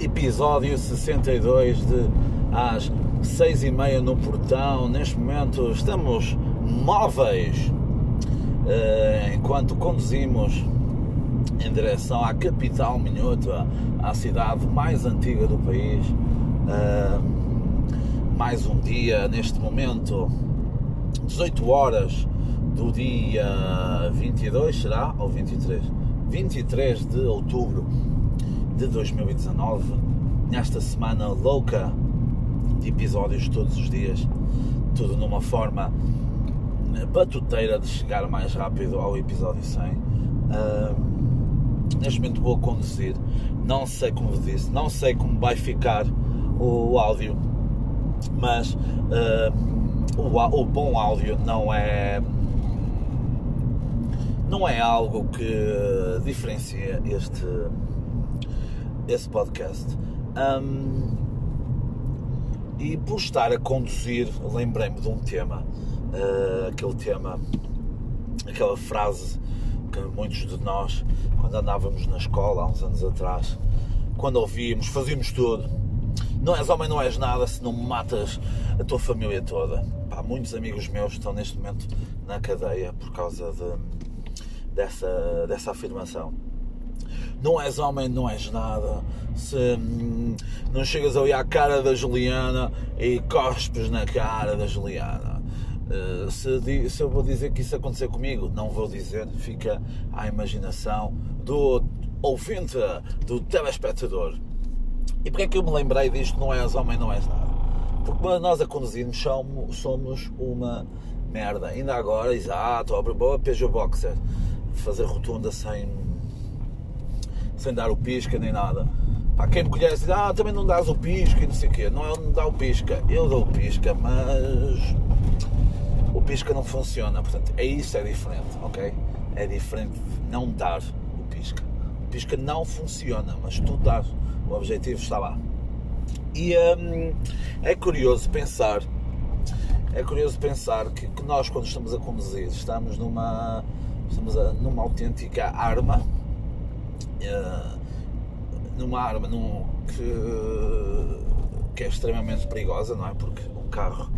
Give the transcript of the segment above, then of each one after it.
Episódio 62 de às seis e meia no portão. Neste momento estamos móveis uh, enquanto conduzimos em direção à capital minhota, à cidade mais antiga do país. Uh, mais um dia neste momento, 18 horas do dia 22, será? Ou 23? 23 de outubro de 2019, nesta semana louca de episódios todos os dias, tudo numa forma batuteira de chegar mais rápido ao episódio 100. Uh, neste momento vou conduzir, não sei como disse, não sei como vai ficar o áudio, mas uh, o, o bom áudio não é não é algo que diferencia este esse podcast. Um, e por estar a conduzir, lembrei-me de um tema, uh, aquele tema, aquela frase que muitos de nós, quando andávamos na escola há uns anos atrás, quando ouvíamos, fazíamos tudo. Não és homem, não és nada se não matas a tua família toda. Pá, muitos amigos meus estão neste momento na cadeia por causa de, dessa, dessa afirmação não és homem, não és nada. Se hum, não chegas ali à cara da Juliana e cospes na cara da Juliana. Uh, se, se, eu vou dizer que isso acontecer comigo, não vou dizer, fica à imaginação do ouvinte, do telespectador. E porquê é que eu me lembrei disto? Não és homem, não és nada. Porque nós a conduzirmos somos, somos uma merda. Ainda agora, exato, boa Peugeot Boxer, fazer rotunda sem sem dar o pisca nem nada. Pá, quem me conhece diz, ah, também não dás o pisca e não sei o quê. Não é onde dá o pisca, eu dou o pisca, mas o pisca não funciona. Portanto, é isso é diferente, ok? É diferente de não dar o pisca. O pisca não funciona, mas tu dás. O objetivo está lá. E hum, é curioso pensar, é curioso pensar que, que, nós quando estamos a conduzir estamos numa, estamos a, numa autêntica arma uh, numa arma num, que, que é extremamente perigosa, não é? Porque um carro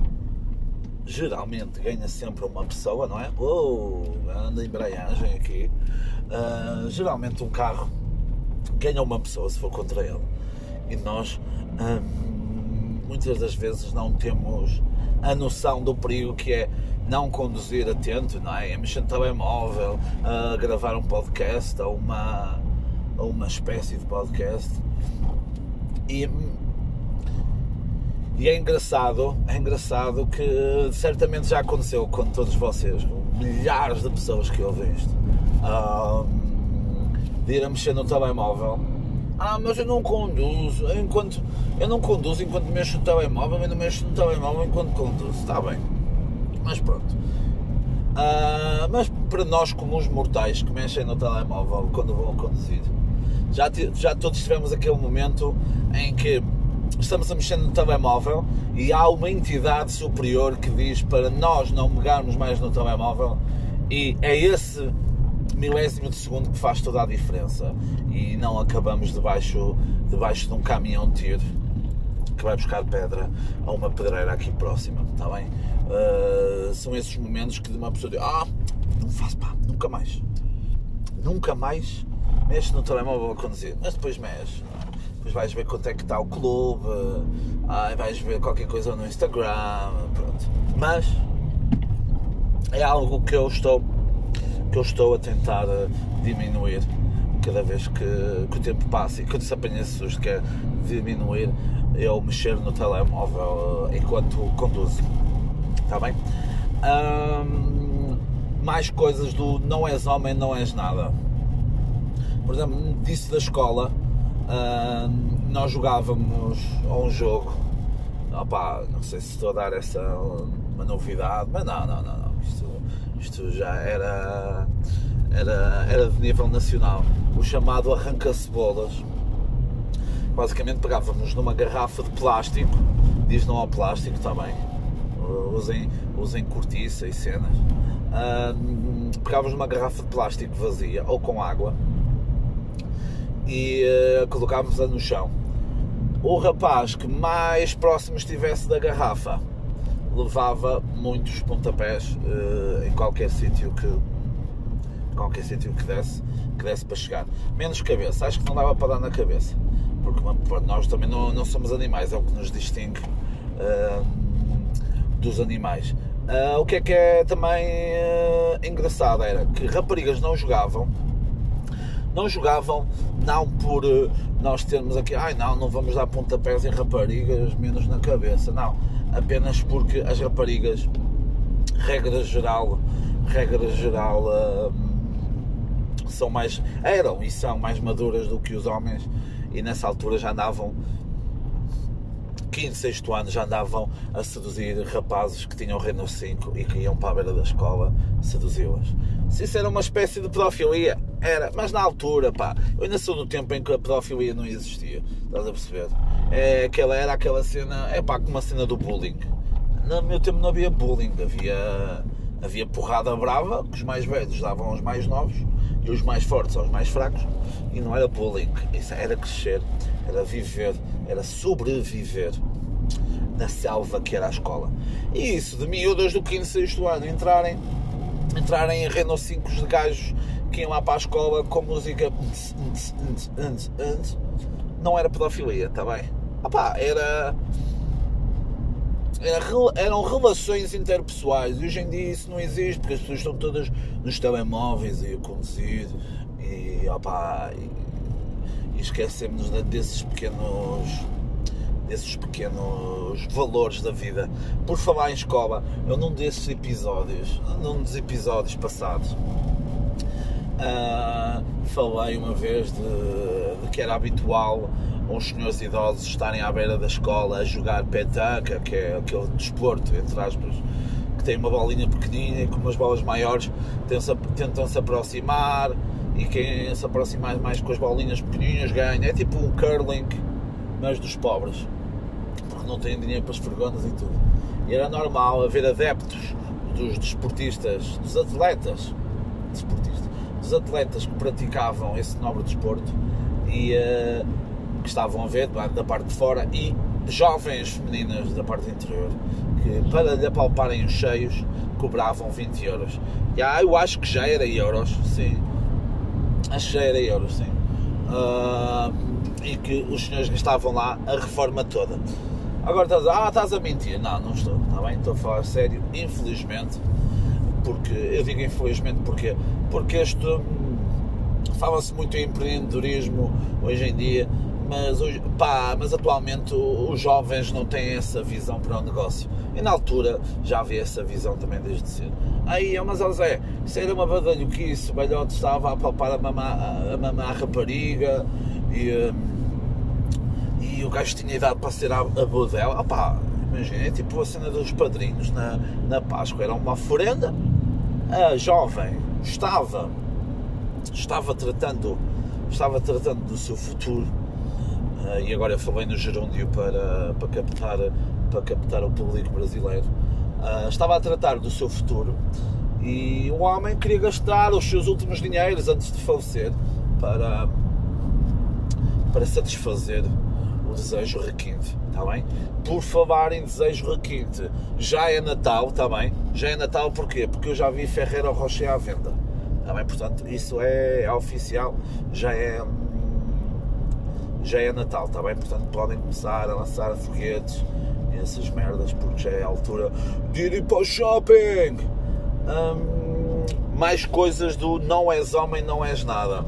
geralmente ganha sempre uma pessoa, não é? Oh, anda embreagem aqui. Uh, geralmente um carro ganha uma pessoa se for contra ele. E nós muitas das vezes não temos a noção do perigo que é não conduzir atento, não é? A mexer no telemóvel, a gravar um podcast ou uma ou uma espécie de podcast. E, e é engraçado, é engraçado que certamente já aconteceu com todos vocês, com milhares de pessoas que ouvem isto, um, de ir a mexer no telemóvel. Ah, mas eu não conduzo enquanto. Eu não conduzo enquanto mexo no telemóvel, eu não mexo no telemóvel enquanto conduzo. Está bem. Mas pronto. Uh, mas para nós comuns mortais que mexem no telemóvel quando vão conduzir, já, já todos tivemos aquele momento em que estamos a mexer no telemóvel e há uma entidade superior que diz para nós não pegarmos mais no telemóvel e é esse milésimo de segundo que faz toda a diferença e não acabamos debaixo, debaixo de um caminhão de tiro que vai buscar pedra a uma pedreira aqui próxima, está bem? Uh, são esses momentos que uma pessoa diz, ah, não faço pá, nunca mais, nunca mais mexe no telemóvel a conduzir, mas depois mexe. Depois vais ver quanto é que está o clube, aí vais ver qualquer coisa no Instagram, pronto. Mas é algo que eu estou que eu estou a tentar eh, diminuir cada vez que, que o tempo passa e quando se apanha susto que é diminuir eu mexer no telemóvel eh, enquanto conduzo. Está bem? mais coisas do não és homem, não és nada por exemplo, disse da escola, nós jogávamos a um jogo, opá, não sei se estou a dar essa uma novidade, mas não, não, não, não. Isto, isto já era, era, era de nível nacional, o chamado arranca-cebolas. Basicamente pegávamos numa garrafa de plástico, diz não ao plástico também, usem, usem cortiça e cenas. Pegavas numa garrafa de plástico vazia ou com água e uh, colocávamos-a no chão. O rapaz que mais próximo estivesse da garrafa levava muitos pontapés uh, em qualquer sítio que qualquer sítio que desse, que desse para chegar. Menos cabeça, acho que não dava para dar na cabeça. Porque nós também não, não somos animais, é o que nos distingue uh, dos animais. Uh, o que é que é também engraçado era que raparigas não jogavam, não jogavam não por nós termos aqui, ai não, não vamos dar pontapés em raparigas, menos na cabeça, não, apenas porque as raparigas, regra geral, regra geral, uh, são mais, eram e são mais maduras do que os homens e nessa altura já andavam 15, 6 anos já andavam a seduzir rapazes que tinham Renault 5 e que iam para a beira da escola seduzi-las. Se isso era uma espécie de pedofilia, era, mas na altura, pá, eu ainda sou do tempo em que a pedofilia não existia, estás a perceber? É, aquela, era aquela cena, é pá, como a cena do bullying. No meu tempo não havia bullying, havia, havia porrada brava, que os mais velhos davam aos mais novos e os mais fortes aos mais fracos, e não era bullying, isso era crescer, era viver, era sobreviver na selva que era a escola. E isso de miúdas do 15, 6 ano entrarem, entrarem em Renault 5 de gajos que iam lá para a escola com música não era pedofilia, está bem? Opá, era era, eram relações interpessoais. E hoje em dia isso não existe, porque as pessoas estão todas nos telemóveis e a e, opa, e, e esquecemos desses pequenos desses pequenos valores da vida. Por falar em escola, eu num desses episódios, num dos episódios passados, uh, falei uma vez de, de que era habitual uns senhores idosos estarem à beira da escola a jogar petanca, que é aquele desporto, entre aspas, que tem uma bolinha pequenina e com umas bolas maiores tentam se aproximar e quem se aproximar mais com as bolinhas pequeninas ganha. É tipo um curling, mas dos pobres, porque não têm dinheiro para as vergonhas e tudo. E era normal haver adeptos dos desportistas, dos atletas, desportistas, atletas que praticavam esse nobre desporto e uh, que estavam a ver da parte de fora e jovens femininas da parte interior que para lhe apalparem os cheios cobravam 20 euros. E ah, eu acho que já era euros, sim. Acho que já era euros, sim. Uh, e que os senhores estavam lá a reforma toda. Agora estás a, ah, estás a mentir. Não, não estou, está bem? Estou a falar sério, infelizmente. Porque, eu digo infelizmente porque, porque este fala-se muito em empreendedorismo hoje em dia mas, pá, mas atualmente os jovens não têm essa visão para o negócio. E na altura já havia essa visão também desde cedo. Aí, mas ó Zé, isso era uma badalhoquice, o velhote estava a palpar a mamar a, mamar a rapariga e, hum, e o gajo tinha idade para ser a, a boa dela. Opá, imagina, é tipo a cena dos padrinhos na, na Páscoa, era uma oferenda, a jovem estava, estava tratando, estava tratando do seu futuro Uh, e agora falei no gerúndio para, para, captar, para captar o público brasileiro. Uh, estava a tratar do seu futuro e o homem queria gastar os seus últimos dinheiros antes de falecer para, para satisfazer desejo requinte, está bem? Por falar em desejo requinte, já é Natal, está bem? Já é Natal porquê? Porque eu já vi Ferreira Rocher à venda, está bem? Portanto, isso é, é oficial, já é já é Natal, está bem? Portanto, podem começar a lançar foguetes e essas merdas, porque já é a altura de ir para o shopping. Hum, mais coisas do não és homem, não és nada.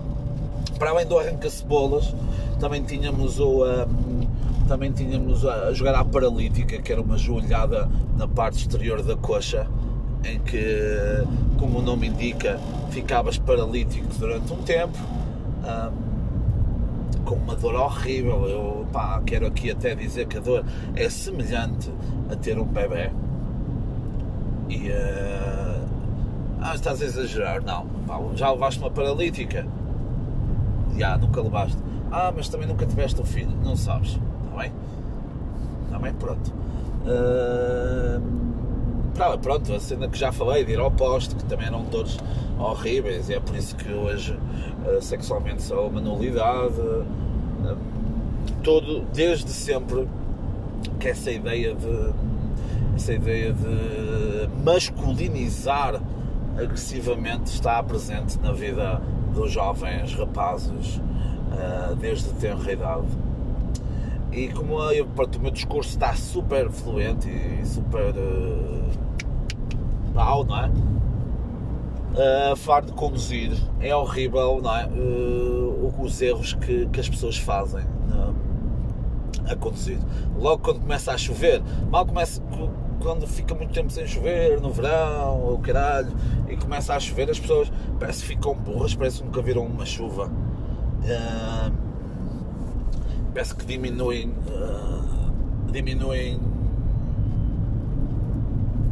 Para além do arranca-cebolas, também tínhamos o. Um, também tínhamos a jogar à paralítica, que era uma joelhada na parte exterior da coxa, em que, como o nome indica, ficavas paralítico durante um tempo. Um, com uma dor horrível. Eu pá, quero aqui até dizer que a dor é semelhante a ter um bebê. E. Uh, ah, estás a exagerar? Não. Pá, já levaste uma paralítica? Já, nunca levaste. Ah, mas também nunca tiveste um filho? Não sabes. Está bem? Está bem? Pronto. Uh, pronto, a cena que já falei de ir ao poste, que também eram todos horríveis, e é por isso que hoje uh, sexualmente sou uma nulidade. Todo, desde sempre, que essa ideia de essa ideia de masculinizar agressivamente está presente na vida dos jovens rapazes uh, desde tenra idade. E como eu, o meu discurso está super fluente e super uh, não é? Uh, a falar de conduzir é horrível, não é? Uh, os erros que, que as pessoas fazem a conduzir. Logo quando começa a chover, mal começa quando fica muito tempo sem chover, no verão, ou caralho, e começa a chover, as pessoas parece que ficam burras, parece que nunca viram uma chuva. Uh, parece que diminuem, uh, diminuem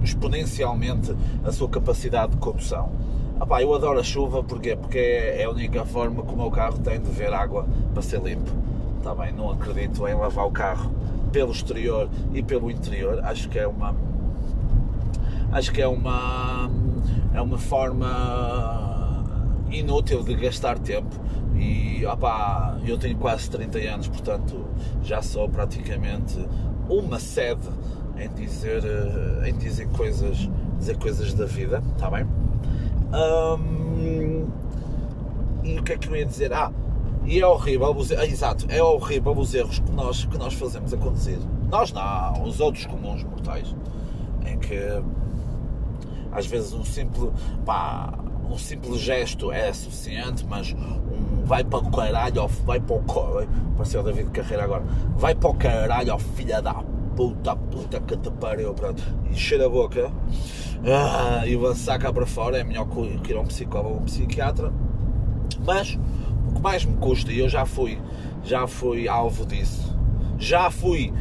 exponencialmente a sua capacidade de condução. Ah, eu adoro a chuva porque, porque é a única forma que o meu carro tem de ver água para ser limpo. Está bem, não acredito em lavar o carro pelo exterior e pelo interior. Acho que é uma acho que é uma é uma forma inútil de gastar tempo e opá, eu tenho quase 30 anos, portanto já sou praticamente uma sede em dizer em dizer coisas dizer coisas da vida, está bem? e o que é que eu ia dizer? Ah, e é horrível, os, é, exato, é horrível os erros que nós, que nós fazemos a conduzir. Nós não, os outros comuns mortais. Em que às vezes um simples, pá, um simples gesto é suficiente, mas um vai para o caralho, vai para o caralho, pareceu o David Carreira agora, vai para o caralho, filha da puta, puta que te pariu, pronto, encher a boca ah, e lançar cá para fora é melhor que ir a um psicólogo ou um psiquiatra, mas o que mais me custa, e eu já fui, já fui alvo disso, já fui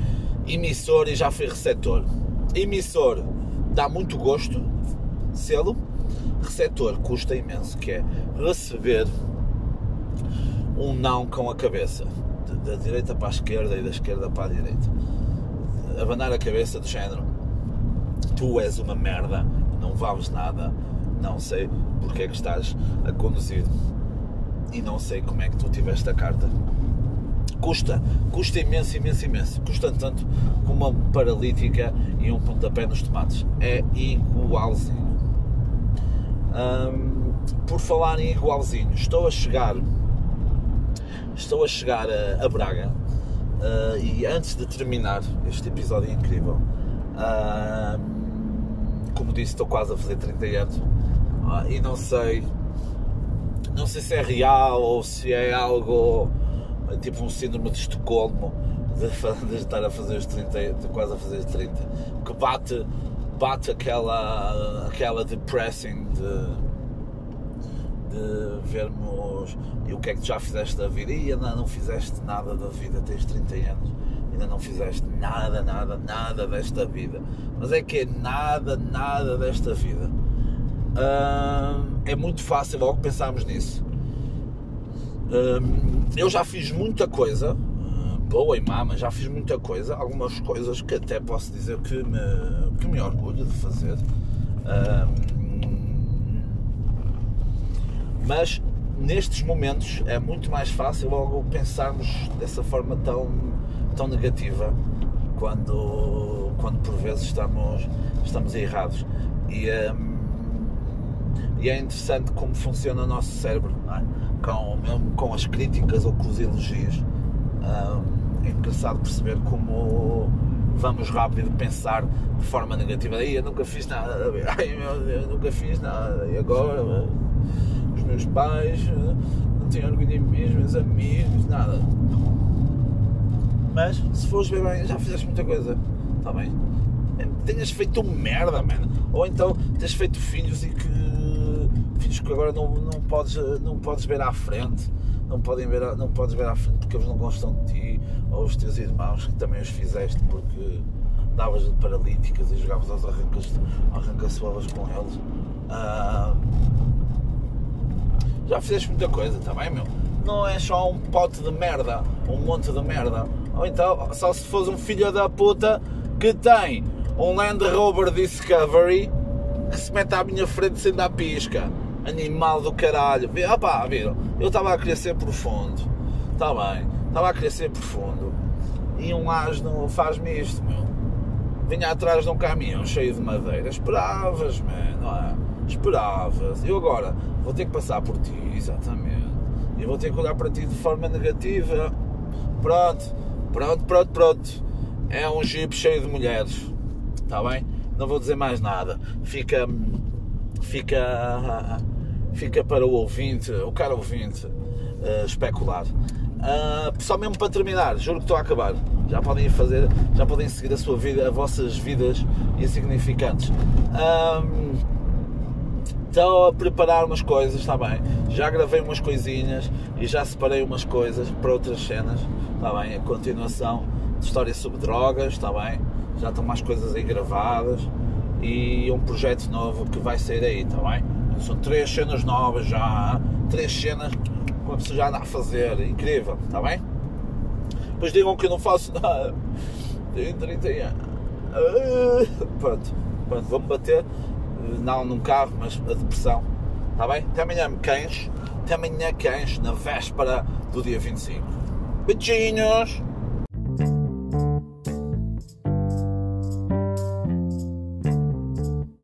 emissor e já fui receptor. Emissor dá muito gosto, selo, receptor custa imenso, que é receber um não com a cabeça, da direita para a esquerda e da esquerda para a direita. Abanar a cabeça do género, tu és uma merda, não vales nada, não sei porque é que estás a conduzir e não sei como é que tu tiveste a carta. Custa, custa imenso, imenso, imenso. Custa tanto como uma paralítica e um pontapé nos tomates. É igualzinho. Por falar em igualzinho, estou a chegar estou a chegar a, a Braga uh, e antes de terminar este episódio incrível uh, como disse estou quase a fazer 30 anos uh, e não sei não sei se é real ou se é algo tipo um síndrome de Estocolmo de, de estar a fazer os 30, de quase a fazer os 30, que bate, bate aquela, aquela depressing de, de vermos e o que é que já fizeste da vida e ainda não fizeste nada da vida, tens 30 anos, ainda não fizeste nada, nada, nada desta vida. Mas é que é nada, nada desta vida é muito fácil logo pensarmos nisso. eu já fiz muita coisa, ah, boa e má, mas já fiz muita coisa, algumas coisas que até posso dizer que me, que me orgulho de fazer. mas nestes momentos é muito mais fácil logo pensarmos dessa forma tão, tão negativa quando, quando por vezes estamos, estamos errados. E, um, e é interessante como funciona o nosso cérebro, é? com, mesmo com as críticas ou com os elogios. é engraçado perceber como vamos rápido pensar de forma negativa. Aí eu nunca fiz nada, ai meu Deus, nunca fiz nada. E agora os meus pais não têm orgulho em mim, os meus amigos, nada. Mas se fores ver bem, já fizeste muita coisa, está bem? Tenhas feito merda, mano. Ou então tens feito filhos e que filhos que agora não, não, podes, não podes ver à frente, não, podem ver, não podes ver à frente porque eles não gostam de ti, ou os teus irmãos que também os fizeste porque davas de paralíticas e jogavas aos arrancas, arranca-suelas com eles. Ah, já fizeste muita coisa, também tá meu? Não é só um pote de merda, um monte de merda. Ou então, só se fores um filho da puta que tem um Land Rover Discovery que se mete à minha frente sem dar pisca. Animal do caralho. Opá, viram? Eu estava a ser profundo. Está bem. Estava a ser profundo. E um asno faz-me isto, meu. Vinha atrás de um caminhão cheio de madeira. Esperavas, man, não é? Esperavas. Eu agora vou ter que passar por ti, exatamente. E vou ter que olhar para ti de forma negativa. Pronto, pronto, pronto, pronto. É um jeep cheio de mulheres. Está bem? Não vou dizer mais nada. Fica. Fica. Fica para o ouvinte, o cara ouvinte, uh, especular. Uh, só mesmo para terminar, juro que estou a acabar. Já podem fazer, já podem seguir a sua vida, as vossas vidas insignificantes. Um, a preparar umas coisas, está bem? Já gravei umas coisinhas e já separei umas coisas para outras cenas, está bem? A continuação de história sobre drogas, está bem? Já estão mais coisas aí gravadas e um projeto novo que vai sair aí, está bem? São três cenas novas já, três cenas que uma pessoa já anda a fazer, incrível, está bem? Depois digam que eu não faço nada, tenho 30 anos. Pronto, pronto, vou-me bater, não num carro, mas a depressão, está bem? Até amanhã, cães, até amanhã, cães, na véspera do dia 25. Beijinhos!